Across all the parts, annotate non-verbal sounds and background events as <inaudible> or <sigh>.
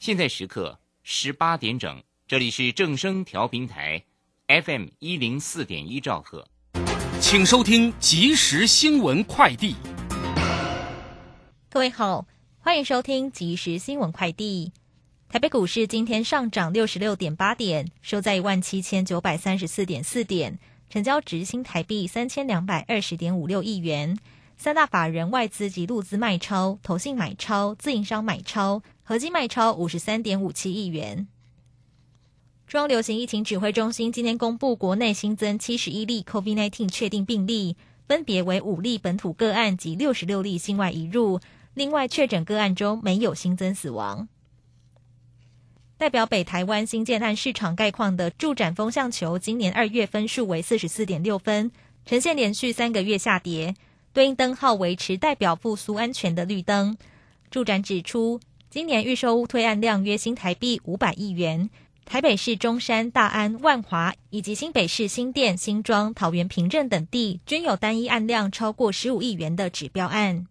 现在时刻十八点整，这里是正声调频台，FM 一零四点一兆赫，请收听即时新闻快递。各位好，欢迎收听即时新闻快递。台北股市今天上涨六十六点八点，收在一万七千九百三十四点四点，成交值新台币三千两百二十点五六亿元。三大法人外资及陆资卖超，投信买超，自营商买超，合计卖超五十三点五七亿元。中央流行疫情指挥中心今天公布，国内新增七十一例 COVID-19 确定病例，分别为五例本土个案及六十六例境外移入。另外，确诊个案中没有新增死亡。代表北台湾新建案市场概况的住展风向球，今年二月分数为四十四点六分，呈现连续三个月下跌。对应灯号维持代表复苏安全的绿灯。住展指出，今年预售屋推案量约新台币五百亿元。台北市中山、大安、万华以及新北市新店、新庄、桃园平镇等地，均有单一案量超过十五亿元的指标案。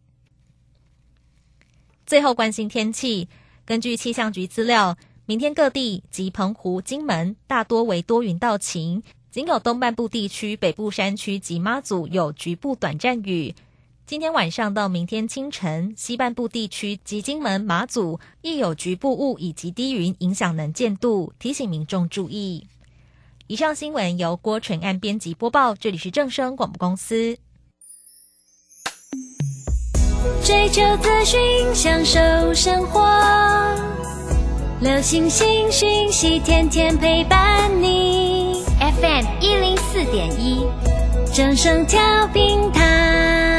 最后关心天气，根据气象局资料，明天各地及澎湖、金门大多为多云到晴。仅有东半部地区、北部山区及妈祖有局部短暂雨。今天晚上到明天清晨，西半部地区及金门、马祖亦有局部雾以及低云影响能见度，提醒民众注意。以上新闻由郭纯安编辑播报，这里是正声广播公司。追求资讯，享受生活，流星星讯息，天天陪伴你。FM 一零四点一，正声调平台。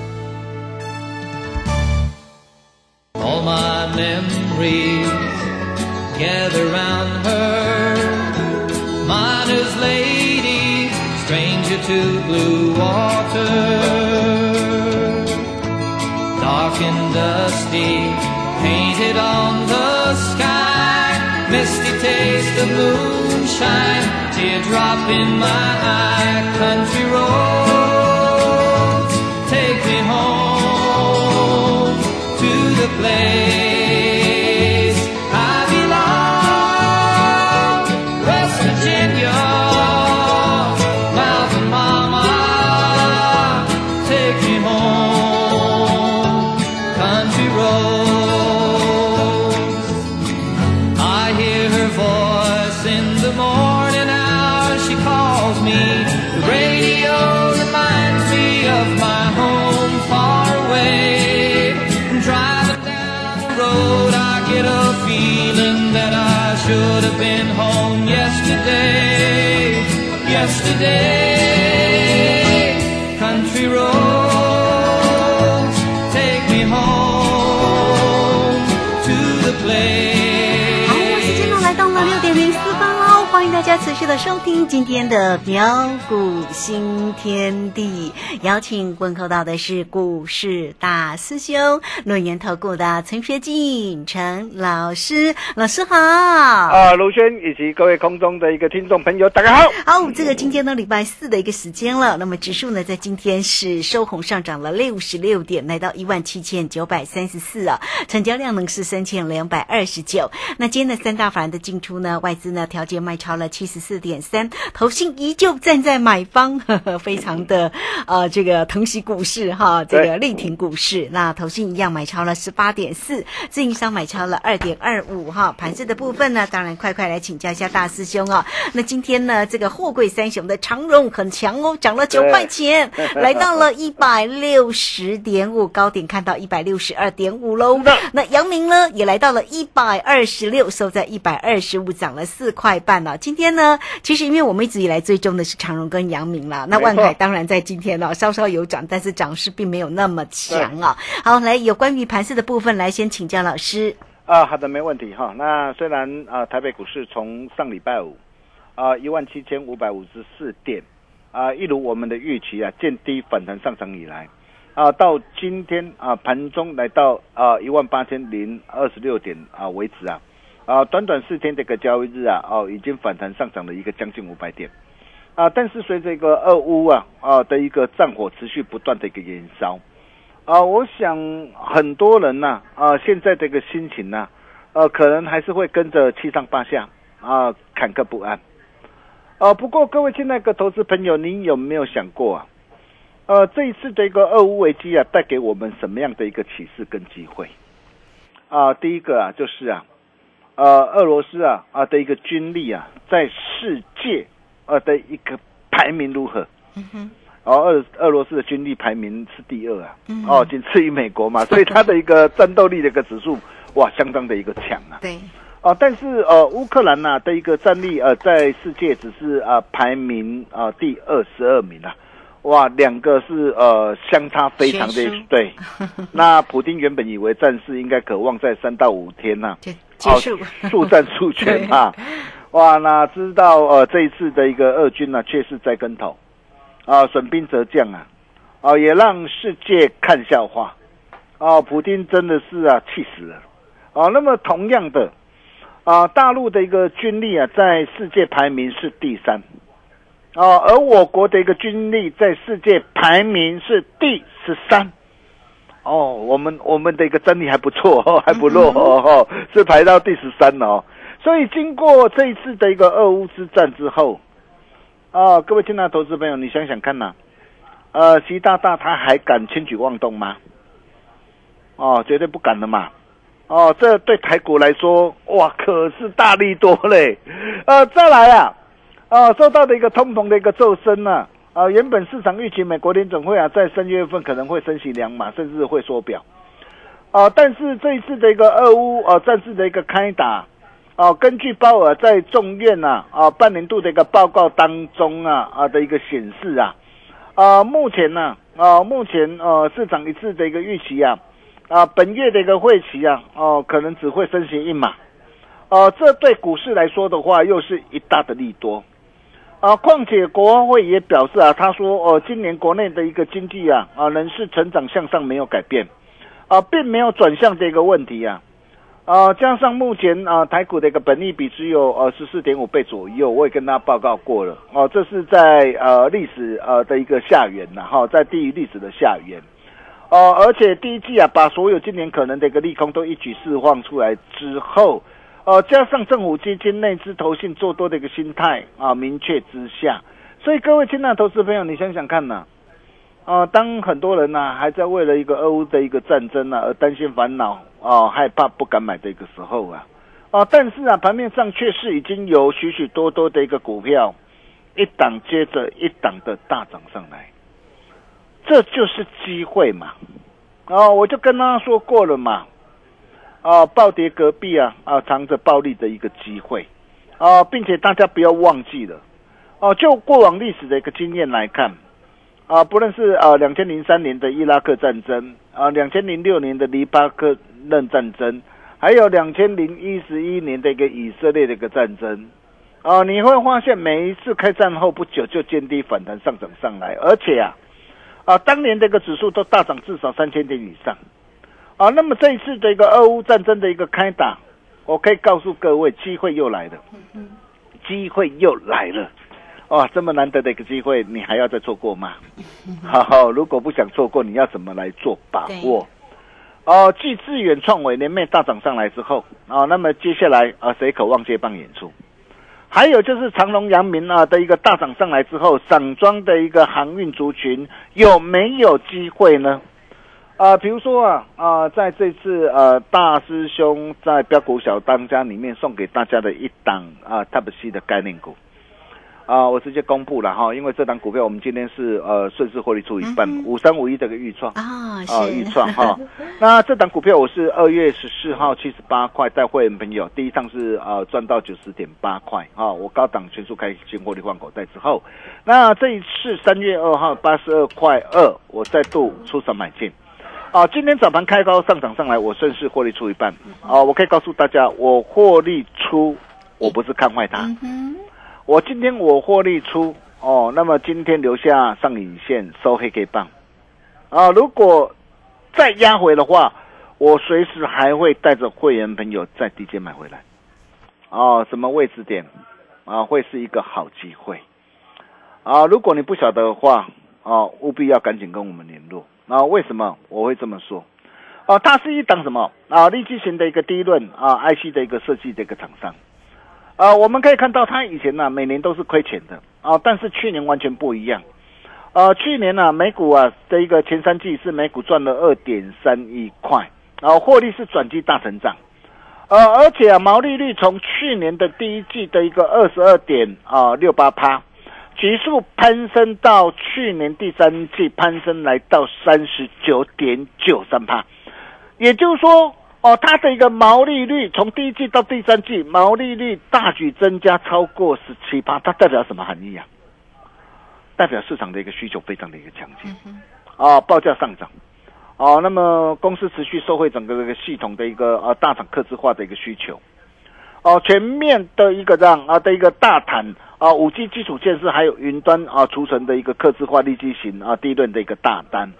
To blue water. Dark and dusty, painted on the sky. Misty taste of moonshine, teardrop in my eye. Country roads, take me home the play. 持续的收听今天的苗股新天地。邀请问候到的是股市大师兄、论言投顾的陈学进陈老师，老师好。啊，卢轩以及各位空中的一个听众朋友，大家好。好，这个今天呢礼拜四的一个时间了，那么指数呢在今天是收红上涨了六十六点，来到一万七千九百三十四啊，成交量呢是三千两百二十九。那今天的三大法人的进出呢，外资呢调节卖超了七十。四点三，投信依旧站在买方，呵 <laughs> 呵非常的 <laughs> 呃这个疼惜股市哈，这个对力挺股市。那投信一样买超了十八点四，自营商买超了二点二五哈。盘子的部分呢，当然快快来请教一下大师兄哦。那今天呢，这个货柜三雄的长荣很强哦，涨了九块钱，<laughs> 来到了一百六十点五，高点看到一百六十二点五喽。那阳明呢，也来到了一百二十六，收在一百二十五，涨了四块半了。今天呢，其实因为我们一直以来追踪的是长荣跟阳明啦，那万没错海当然在今天呢稍稍有涨，但是涨势并没有那么强啊。好，来有关于盘势的部分，来先请教老师。啊，好的，没问题哈。那虽然啊，台北股市从上礼拜五啊一万七千五百五十四点啊，一如我们的预期啊，见低反弹上涨以来啊，到今天啊盘中来到啊一万八千零二十六点啊为止啊啊，短短四天这个交易日啊哦，已经反弹上涨了一个将近五百点啊。但是随着一个俄乌啊啊的一个战火持续不断的一个延烧。啊，我想很多人呐、啊，现在这个心情呐、呃，可能还是会跟着七上八下啊，坎坷不安。啊，不过各位亲爱的投资朋友，您有没有想过啊？呃，这一次的一个俄乌危机啊，带给我们什么样的一个启示跟机会？啊，第一个啊，就是啊，呃，俄罗斯啊啊的一个军力啊，在世界呃的一个排名如何？嗯哼。哦，俄俄罗斯的军力排名是第二啊，哦，仅次于美国嘛，<laughs> 所以它的一个战斗力的一个指数，哇，相当的一个强啊。对，哦，但是呃，乌克兰呐、的一个战力呃，在世界只是啊、呃排名啊、呃第二十二名啊，哇，两个是呃相差非常的对。<laughs> 那普丁原本以为战事应该渴望在三到五天呐、就结束。哦，速战速决啊。<laughs> 哇，哪知道呃这一次的一个俄军呢、却是栽跟头，啊，损兵折将啊，啊，也让世界看笑话，啊，普丁真的是啊气死了，啊，那么同样的，啊，大陆的一个军力啊，在世界排名是第三，啊，而我国的一个军力在世界排名是第十三。哦，我们我们的一个战力还不错哦，还不弱哦，哦是排到第十三哦。所以经过这一次的一个俄乌之战之后，啊，各位亲爱的投资朋友，你想想看呐、呃，习大大他还敢轻举妄动吗？哦，绝对不敢的嘛。哦，这对台股来说，哇，可是大力多嘞。呃，再来啊，啊，受到的一个通膨的一个骤升呢、啊，原本市场预期美国联总会啊，在三月份可能会升息两码，甚至会缩表。啊，但是这一次的一个俄乌啊战事的一个开打，啊，根据鲍尔在众院呐啊半年度的一个报告当中啊啊的一个显示啊，啊目前呢啊目前呃市场一致的一个预期啊啊本月的一个会期啊哦、可能只会升息一码，哦、这对股市来说的话又是一大的利多。啊，况且国会也表示啊，他说哦，今年国内的一个经济啊啊仍是成长向上，没有改变，啊，并没有转向的一个问题啊，啊，加上目前啊台股的一个本益比只有呃十四点五倍左右，我也跟他报告过了，哦、这是在呃历史呃的一个下缘然后、在低于历史的下缘，哦、而且第一季啊把所有今年可能的一个利空都一举释放出来之后。呃，加上政府基金内资投信做多的一个心态啊，明确之下，所以各位亲爱的投资朋友，你想想看呢、啊，当很多人呢、还在为了一个俄乌的一个战争呢、而担心烦恼啊，害怕不敢买的一个时候啊，啊，但是啊，盘面上却是已经有许许多多的一个股票，一档接着一档的大涨上来，这就是机会嘛，哦，我就跟他说过了嘛，啊，暴跌隔壁啊啊，藏着暴利的一个机会啊，并且大家不要忘记了哦、就过往历史的一个经验来看啊，不论是啊两千零三年的伊拉克战争啊，两千零六年的黎巴克嫩战争，还有两千零一十一年的一个以色列的一个战争啊，你会发现每一次开战后不久就见低反弹上涨上来，而且啊啊当年这个指数都大涨至少三千点以上。啊，那么这一次的一个俄乌战争的一个开打，我可以告诉各位，机会又来了，机会又来了，哇，这么难得的一个机会，你还要再错过吗？好好，如果不想错过，你要怎么来做把握？哦，继致远创伟联袂大涨上来之后，啊，那么接下来啊，谁渴望接棒演出？还有就是长隆、阳明啊的一个大涨上来之后，散装的一个航运族群有没有机会呢？啊、比如说啊啊、在这次呃大师兄在标股小当家里面送给大家的一档啊 Type C 的概念股。啊，我直接公布了哈，因为这档股票我们今天是呃顺势获利出一半，五三五一这个预创啊，预创哈。那这档股票我是二月十四号七十八块带会员朋友，第一趟是呃赚到九十点八块啊，我高档全数开新获利换口袋之后，那这一次三月二号八十二块二，我再度出手买进。啊，今天早盘开高上涨上来，我顺势获利出一半。啊，我可以告诉大家，我获利出，我不是看坏它。嗯，我今天我获利出哦，那么今天留下上影线收黑 K 棒。啊，如果再压回的话，我随时还会带着会员朋友在低阶买回来。哦，什么位置点？啊，会是一个好机会。啊，如果你不晓得的话啊，务必要赶紧跟我们联络啊，为什么我会这么说？啊，它是一档什么啊？立基型的一个低论啊，IC 的一个设计的一个厂商。啊，我们可以看到，它以前呢、每年都是亏钱的啊，但是去年完全不一样。呃，去年呢、美股啊的一个前三季是美股赚了二点三亿块，啊，获利是转机大成长。呃，而且啊，毛利率从去年的第一季的一个二十二点啊六八趴，急速攀升到去年第三季攀升来到三十九点九三帕，也就是说，哦，它的一个毛利率从第一季到第三季毛利率大举增加超过十七趴，它代表什么含义啊？代表市场的一个需求非常的一个强劲，啊，报价上涨，哦，那么公司持续受惠整个这个系统的一个呃大厂客制化的一个需求，哦，全面的一个这样啊的一个大谈啊，五 G 基础建设还有云端啊储存的一个客制化立基型啊低论的一个大单。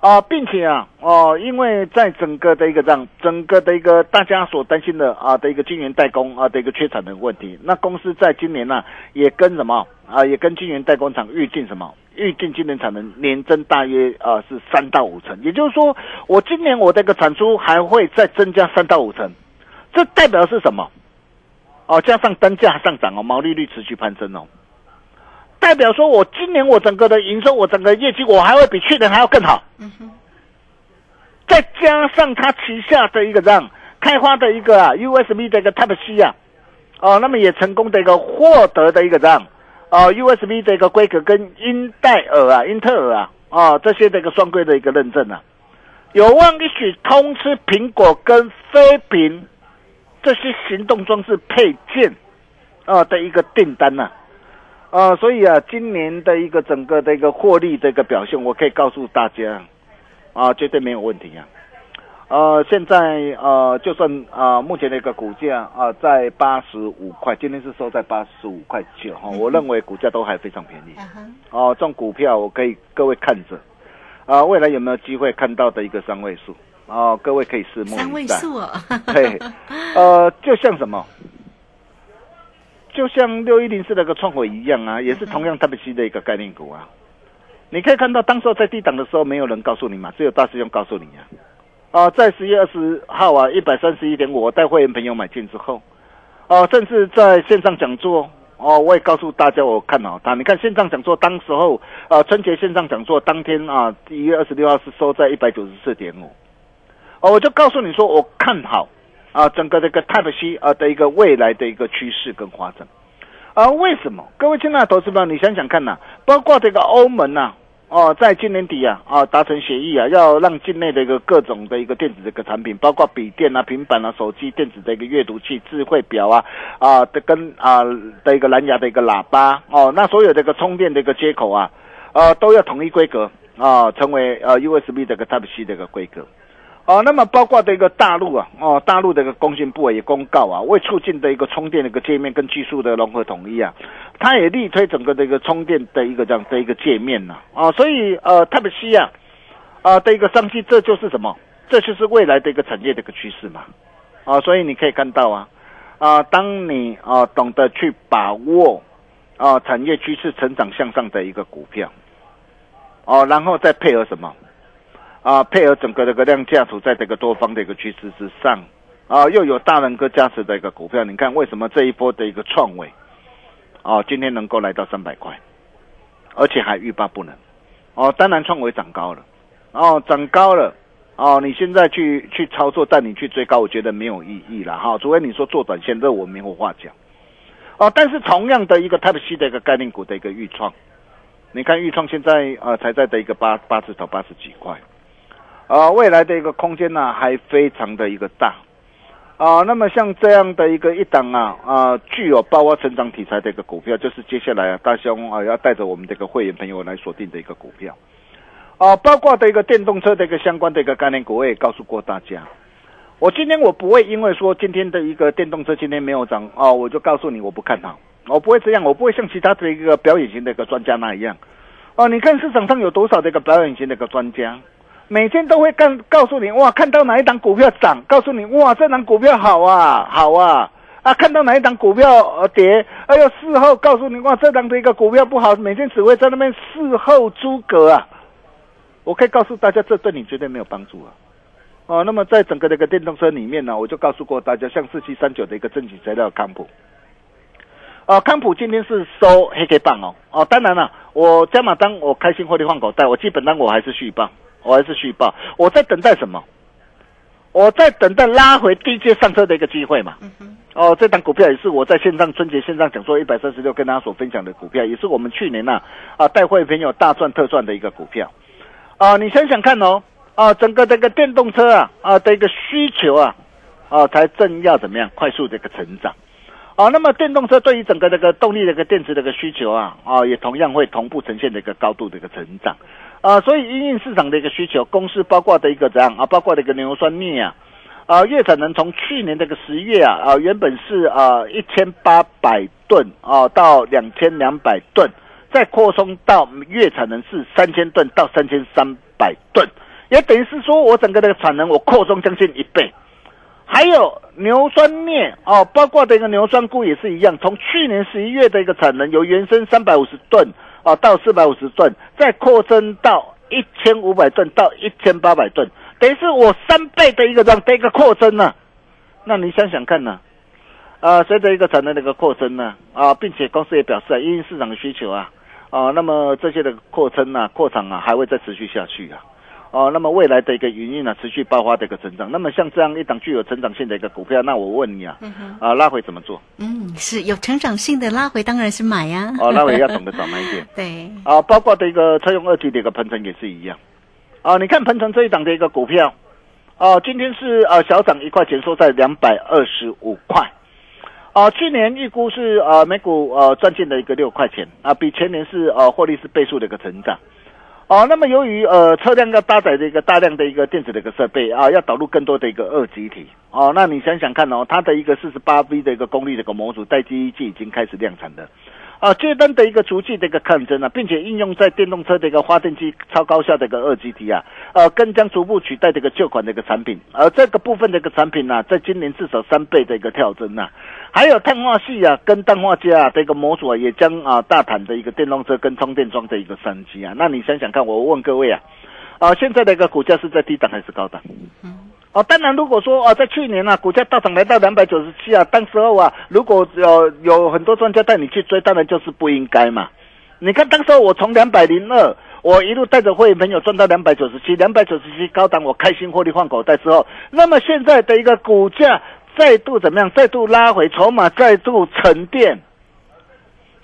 啊，并且啊，哦，因为在整个的一个这样，整个的一个大家所担心的啊的一个晶圆代工啊的一个缺产的问题，那公司在今年呢、也跟什么啊，也跟晶圆代工厂预定什么，预定今年产能年增大约啊是三到五成，也就是说，我今年我的一个产出还会再增加三到五成，这代表是什么？哦，加上单价上涨哦，毛利率持续攀升哦，代表说我今年我整个的营收，我整个业绩我还会比去年还要更好。嗯哼再加上它旗下的一个这样开发的一个啊 USB 的一个 Type C 啊，哦，那么也成功的一个获得的一个这样啊 USB 的一个规格跟英戴尔啊、英特尔啊啊这些的一个双规的一个认证啊，有望一举通吃苹果跟飞屏这些行动装置配件啊的一个订单呐、啊。所以啊，今年的一个整个的一个获利的一个表现，我可以告诉大家，啊，绝对没有问题啊。呃，现在呃，就算啊、目前的一个股价啊、在八十五块，今天是收在八十五块九哈，我认为股价都还非常便宜。哦，这种股票我可以各位看着，啊、未来有没有机会看到的一个三位数？哦，各位可以拭目以待。三位数哦，对，<laughs> 呃，就像什么？就像六一零四那个创火一样啊，也是同样 Type C 的一个概念股啊。你可以看到，当时候在低档的时候，没有人告诉你嘛，只有大师兄告诉你啊。啊、在十月二十号啊，一百三十一点五，我带会员朋友买进之后，哦、甚至在线上讲座，哦，我也告诉大家我看好它。你看线上讲座，当时候呃春节线上讲座当天啊，一月二十六号是收在一百九十四点五，哦，我就告诉你说我看好啊整个这个 Type C 啊的一个未来的一个趋势跟发展。啊，为什么？各位亲爱的投资者，你想想看呐、包括这个欧盟呐、哦，在今年底啊，啊达成协议啊，要让境内的一个各种的一个电子的一个产品，包括笔电啊、平板啊、手机、电子的一个阅读器、智慧表啊，啊的跟啊的一个蓝牙的一个喇叭哦，那所有这个充电的一个接口啊，呃都要统一规格啊，成为呃 USB 这个 Type C 的一个规格。哦，那么包括的一个大陆啊，哦，大陆的一个工信部也公告啊，为促进的一个充电的一个界面跟技术的融合统一啊，它也力推整个的一个充电的一个这样的一个界面呐、啊，所以呃特别是啊，啊的一个商机，这就是什么？这就是未来的一个产业的一个趋势嘛，啊，所以你可以看到啊，啊，当你啊懂得去把握啊产业趋势成长向上的一个股票，哦、然后再配合什么？啊，配合整个这个量价处在这个多方的一个趋势之上，啊，又有大人哥加持的一个股票，你看为什么这一波的一个创伟，哦，今天能够来到三百块，而且还欲罢不能，哦，当然创维涨高了，哦，涨高了，哦，你现在去去操作，带你去追高，我觉得没有意义了哈，除非你说做短线，这我没有话讲，哦，但是同样的一个 Type C 的一个概念股的一个预创，你看预创现在呃才在的一个八八字头八十几块，啊，未来的一个空间呢还非常的一个大。啊，那么像这样的一个一档啊啊，具有包括成长题材的一个股票，就是接下来啊，大兄啊要带着我们这个会员朋友来锁定的一个股票，啊，包括的一个电动车的一个相关的一个概念股，我也告诉过大家。我今天我不会因为说今天的一个电动车今天没有涨哦，我就告诉你我不看好，我不会这样，我不会像其他的一个表演型的一个专家那一样。哦，你看市场上有多少的一个表演型的一个专家？每天都会告告诉你哇，看到哪一档股票涨，告诉你哇，这档股票好啊，好啊啊！看到哪一档股票呃跌，哎呦，事后告诉你哇，这档的一个股票不好，每天只会在那边事后诸葛啊。我可以告诉大家，这对你绝对没有帮助啊。哦，那么在整个这个电动车里面呢，我就告诉过大家，像四七三九的一个正极材料康普，啊，康普今天是收黑 K 棒哦，哦，当然了，我加码单我开心获利换口袋，我基本单我还是续棒。我还是续报，我在等待什么？我在等待拉回低阶上车的一个机会嘛。哦，这档股票也是我在线上春节线上讲座一百三十六跟大家所分享的股票，也是我们去年呐啊带会朋友大赚特赚的一个股票。啊，你想想看哦，啊，整个这个电动车啊啊的一个需求啊啊才正要怎么样快速的一个成长。啊，那么电动车对于整个这个动力的一个电池的一个需求啊啊也同样会同步呈现的一个高度的一个成长。啊，所以因应市场的一个需求，公司包括的一个怎样啊，包括的一个硫酸镍啊，啊，月产能从去年这个十月啊啊，原本是啊一千八百吨啊到两千两百吨，再扩充到月产能是三千吨到三千三百吨，也等于是说我整个的产能我扩充将近一倍。还有硫酸镍哦，包括的一个硫酸钴也是一样，从去年十一月的一个产能由原生三百五十吨。啊，到四百五十吨，再扩增到一千五百吨到一千八百吨，等于是我三倍的一个这样的一个扩增呢。那你想想看呢？啊，随着一个产能的一个扩增呢，啊，并且公司也表示啊，因为市场的需求啊，啊，那么这些的扩增啊、扩产啊，还会再持续下去啊。哦，那么未来的一个营运呢，持续爆发的一个成长。那么像这样一档具有成长性的一个股票，那我问你啊，啊，拉回怎么做？嗯，是有成长性的拉回，当然是买呀。哦，拉回要懂得早买一点。<laughs> 对。啊，包括的一个车用二级的一个鹏程也是一样。啊，你看鹏程这一档的一个股票，哦，今天是呃小涨一块钱，收在两百二十五块。啊，去年预估是呃每股呃赚进的一个六块钱啊，比前年是呃获利是倍数的一个成长。哦，那么由于呃车辆要搭载的一个大量的一个电子的一个设备啊，要导入更多的一个二极体哦，那你想想看哦，它的一个四十八 V 的一个功率的一个模组，待机一季已经开始量产了。啊，接单的一个足迹的一个抗争啊，并且应用在电动车的一个发电机超高效的一个二 G T 啊，呃，更将逐步取代这个旧款的一个产品，而这个部分的一个产品呢，在今年至少三倍的一个跳增啊，还有碳化系啊，跟氮化镓啊的一个模组啊，也将啊大谈的一个电动车跟充电桩的一个商机啊，那你想想看，我问各位啊，啊，现在的一个股价是在低档还是高档？嗯。哦，当然，如果说啊，在去年啊，股价大涨来到两百九十七啊，当时候啊，如果有有很多专家带你去追，当然就是不应该嘛。你看，当时候我从两百零二，我一路带着会员朋友赚到两百九十七，两百九十七高档，我开心获利换口袋之后，那么现在的一个股价再度怎么样？再度拉回，筹码再度沉淀，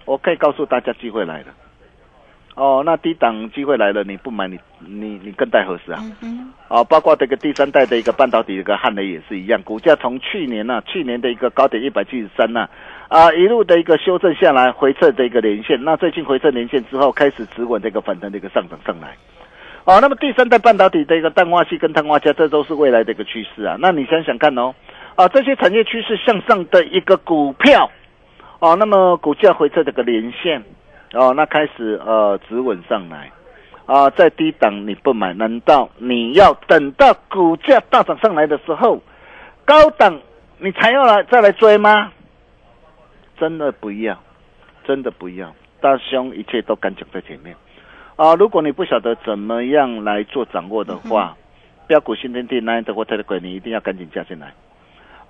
我可以告诉大家，机会来了。哦，那低档机会来了，你不买，你你你更待何时啊？哦，包括这个第三代的一个半导体，一个汉雷也是一样，股价从去年呢，去年的一个高点一百七十三呢，啊，一路的一个修正下来，回撤的一个连线，那最近回撤连线之后，开始止稳这个反弹的一个上涨上来。哦，那么第三代半导体的一个氮化硅跟碳化镓，这都是未来的一个趋势啊。那你想想看哦，啊，这些产业趋势向上的一个股票，哦，那么股价回撤这个连线。哦，那开始呃止稳上来，啊，在低档你不买，难道你要等到股价大涨上来的时候，高档你才要来再来追吗？真的不要，真的不要，大兄一切都敢讲在前面，啊，如果你不晓得怎么样来做掌握的话，标股新天地那的或特的股，你一定要赶紧加进来。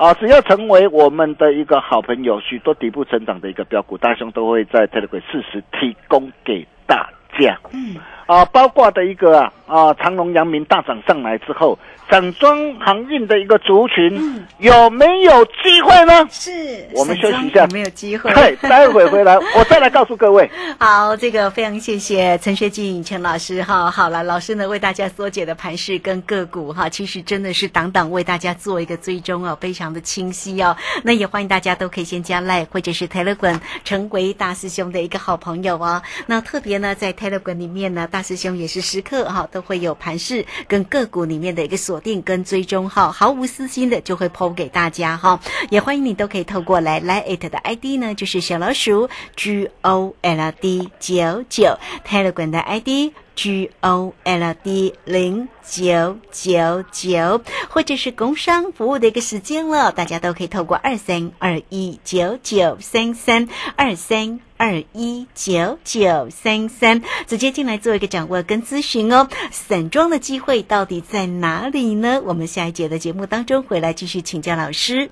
啊，只要成为我们的一个好朋友，许多底部成长的一个标股，大兄都会在 Telegram 适时提供给大家。嗯，啊，包括的一个啊啊，长隆、阳明大涨上来之后，散装航运的一个族群、嗯有没有机会呢？是，我们休息一下有没有机会？对，待会回来 <laughs> 我再来告诉各位。好，这个非常谢谢陈学进陈老师哈。好了，老师呢为大家缩解的盘势跟个股哈，其实真的是档档为大家做一个追踪哦，非常的清晰哦。那也欢迎大家都可以先加赖或者是 Telegram 成为大师兄的一个好朋友哦。那特别呢在 Telegram 里面呢，大师兄也是时刻哈都会有盘势跟个股里面的一个锁定跟追踪哈，毫无私心的就会抛给大家哈。也欢迎你都可以透过来来 it 的 ID 呢，就是小老鼠 G O L D 九九，Telegram 的 ID。G O L D 零九九九，或者是工商服务的一个时间了，大家都可以透过二三二一九九三三二三二一九九三三直接进来做一个掌握跟咨询哦。散装的机会到底在哪里呢？我们下一节的节目当中回来继续请教老师。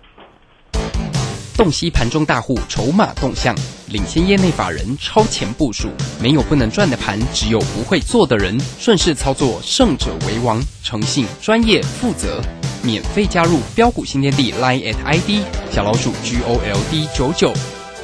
洞悉盘中大户筹码动向，领先业内法人超前部署。没有不能赚的盘，只有不会做的人。顺势操作，胜者为王。诚信、专业、负责，免费加入标股新天地 Line at ID 小老鼠 G O L D 九九。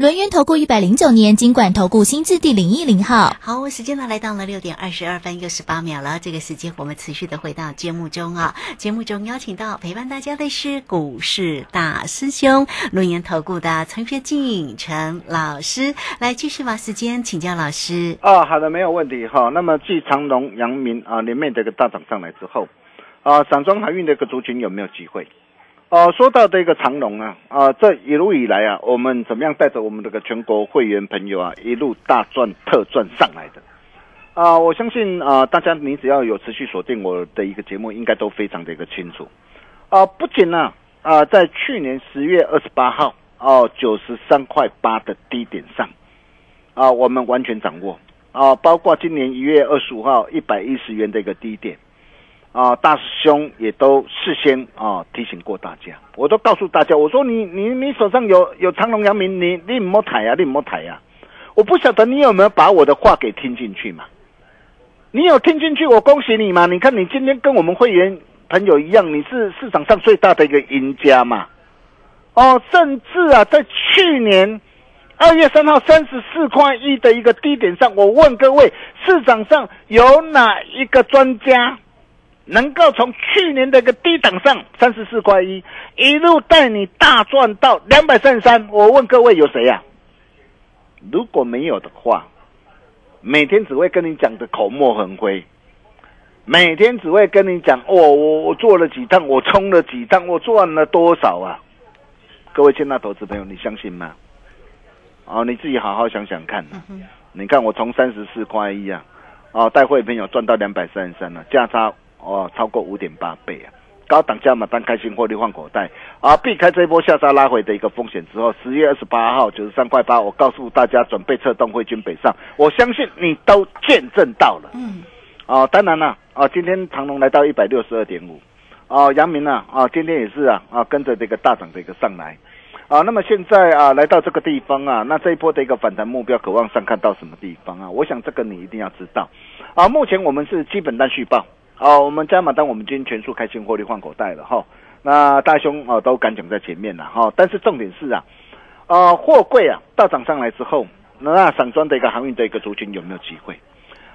轮源投顾一百零九年金管投顾新字第零一零号。好，时间呢来到了六点二十二分又十八秒了。这个时间我们持续的回到节目中啊。节目中邀请到陪伴大家的是股市大师兄轮源投顾的陈学进陈老师，来继续把时间请教老师。啊，好的，没有问题哈。那么继长隆、阳明啊连面的一个大涨上来之后，啊，散装海运的一个族群有没有机会？哦、说到这个长龙啊，啊，这一路以来啊，我们怎么样带着我们这个全国会员朋友啊，一路大赚特赚上来的？啊，我相信啊，大家你只要有持续锁定我的一个节目，应该都非常的一个清楚。啊，不仅呢，啊，在去年十月二十八号哦，九十三块八的低点上，啊，我们完全掌握啊，包括今年一月二十五号一百一十元的一个低点。啊，大师兄也都事先啊提醒过大家，我都告诉大家，我说你你你手上有有长隆、阳明，你你莫抬呀，你莫抬呀，我不晓得你有没有把我的话给听进去嘛？你有听进去，我恭喜你嘛！你看你今天跟我们会员朋友一样，你是市场上最大的一个赢家嘛？哦，甚至啊，在去年二月三号三十四块一的一个低点上，我问各位，市场上有哪一个专家？能够从去年的一个低档上三十四块一，一路带你大赚到两百三十三。我问各位有谁呀、如果没有的话，每天只会跟你讲的口沫横飞，每天只会跟你讲哦，我我做了几趟，我冲了几趟，我赚了多少啊？各位亲爱的投资朋友，你相信吗？哦，你自己好好想想看、啊。你看我从三十四块一啊，哦，带会朋友赚到两百三十三了，价差哦超过五点八倍啊！高档加码单开心获利换口袋啊！避开这一波下杀拉回的一个风险之后，十月二十八号九十三块八，我告诉大家准备策动汇军北上，我相信你都见证到了。嗯，哦，当然了，啊，今天长隆来到一百六十二点五，哦，阳明呢，啊，今天也是啊，啊，跟着这个大涨的一个上来，啊，那么现在啊，来到这个地方啊，那这一波的一个反弹目标，渴望上看到什么地方啊？我想这个你一定要知道，啊，目前我们是基本单续报，啊，我们加码单我们今天全数开新获利换口袋了哈，那大兄啊都敢讲在前面了哈，但是重点是啊，啊，货柜啊大涨上来之后，那散装的一个航运的一个族群有没有机会？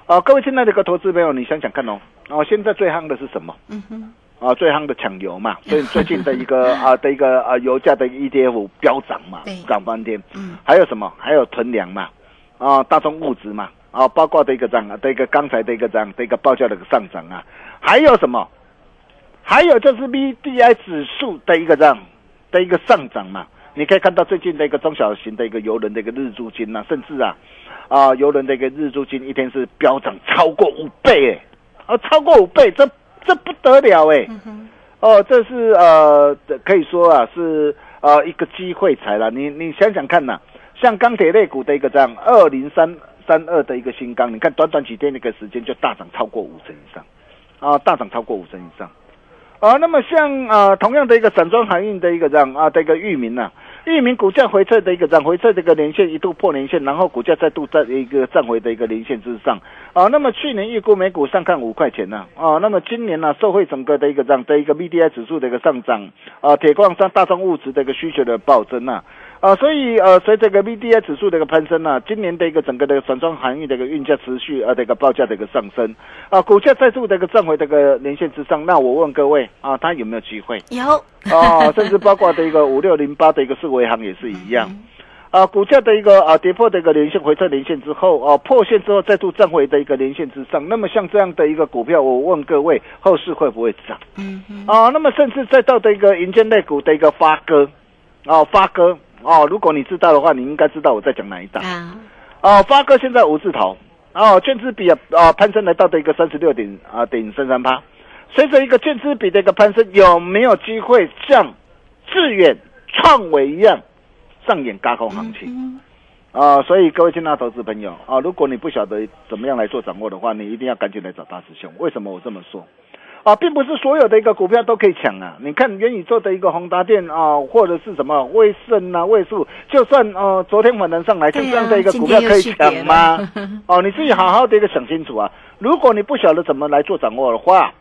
啊，各位亲爱的一个投资朋友，你想想看哦，哦，现在最夯的是什么？嗯哼，啊，最夯的抢油嘛，<laughs> 所以最近的一个啊的一个啊油价的 ETF 飙涨嘛对，涨翻天。嗯，还有什么？还有囤粮嘛，啊，大宗物资嘛，啊，包括的一个涨啊，的一个刚才的一个涨的一个报价的一个上涨啊，还有什么？还有就是 B D I 指数的一个涨的一个上涨嘛，你可以看到最近的一个中小型的一个游轮的一个日租金呐、甚至啊啊游轮的一个日租金一天是飙涨超过五倍哎，啊超过五倍，这这不得了哎，哦，这是呃可以说啊是呃一个机会财了，你你想想看呐、像钢铁类股的一个这样二零三三二的一个新钢，你看短短几天的一个时间就大涨超过五成以上，啊，大涨超过五成以上。啊，那么像啊同样的一个散装航运的一个这样啊的一个域名呐、域名股价回撤的一个涨回撤的一个连线一度破连线，然后股价再度在一个站回的一个连线之上啊。那么去年预估每股上看五块钱呢啊，那么今年呢、受惠整个的一个这样的一个 BDI 指数的一个上涨啊，铁矿山大宗物质的一个需求的暴增、啊，所以呃，随着这个 VDI 指数的一个攀升呢、今年的一个整个的散装航运的一个运价持续呃的一个报价的一个上升啊，股价再度的一个站回这个连线之上，那我问各位啊，它有没有机会？有啊，甚至包括的一个五六零八的一个四维行也是一样。啊，股价的一个啊跌破的一个连线回撤连线之后，啊破线之后再度站回的一个连线之上，那么像这样的一个股票，我问各位后市会不会涨？嗯嗯啊，那么甚至再到的一个银建类股的一个发哥，啊、发哥哦，如果你知道的话，你应该知道我在讲哪一档。啊，哦，发哥现在五字头，哦，券资比啊啊攀升来到的一个三十六点啊点三三八，随着一个券资比的一个攀升，有没有机会像致远、创维一样上演高空行情？嗯啊、所以各位亲爱的投资朋友啊，如果你不晓得怎么样来做掌握的话，你一定要赶紧来找大师兄。为什么我这么说？啊，并不是所有的一个股票都可以抢啊！你看元宇宙的一个宏达电啊，或者是什么威盛啊、位数，就算呃昨天晚上上来，就这样的一个股票可以抢吗？<laughs> 哦，你自己好好的一个想清楚啊！如果你不晓得怎么来做掌握的话，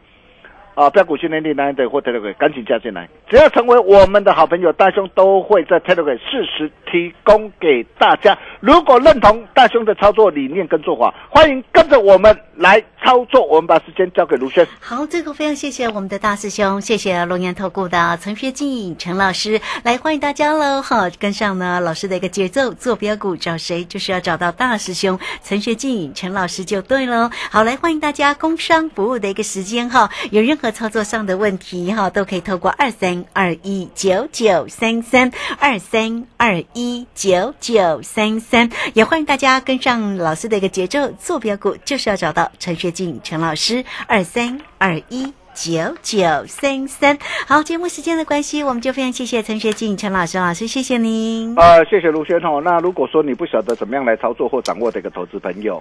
啊，标股训练力难的或 tedgo 赶紧加进来，只要成为我们的好朋友，大兄都会在 Telegram 适时提供给大家。如果认同大兄的操作理念跟做法，欢迎跟着我们来操作。我们把时间交给卢轩。好，这个非常谢谢我们的大师兄，谢谢龙岩投顾的陈学进陈老师，来欢迎大家喽！哈，跟上呢老师的一个节奏，做标股找谁，就是要找到大师兄陈学进陈老师就对喽。好，来欢迎大家工商服务的一个时间哈，有任何操作上的问题哈，都可以透过二三二一九九三三二三二一九九三三，也欢迎大家跟上老师的一个节奏，坐标股就是要找到陈学进陈老师二三二一。九九三三，好，节目时间的关系，我们就非常谢谢陈学进陈老师老师，谢谢您。呃，谢谢卢轩哦。那如果说你不晓得怎么样来操作或掌握的一个投资朋友，